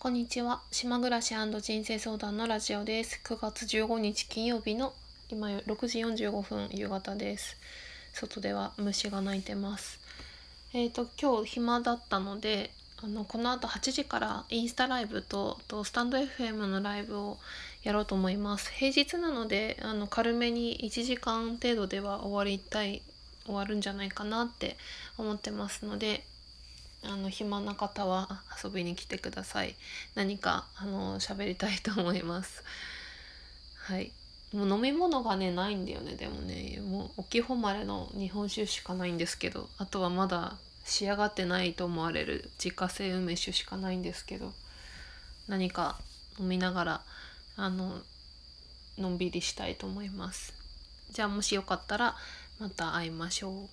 こんにちは。島暮らし人生相談のラジオです。9月15日金曜日の今6時45分夕方です。外では虫が鳴いてます。えっ、ー、と今日暇だったのであのこの後8時からインスタライブととスタンド FM のライブをやろうと思います。平日なのであの軽めに1時間程度では終わりたい終わるんじゃないかなって思ってますのであの暇な方は遊びに来てください。何かあの喋りたいと思います。はい。もう飲み物がねないんだよねでもね。もう沖誉れの日本酒しかないんですけど。あとはまだ仕上がってないと思われる自家製梅酒しかないんですけど。何か飲みながらあののんびりしたいと思います。じゃあもしよかったらまた会いましょう。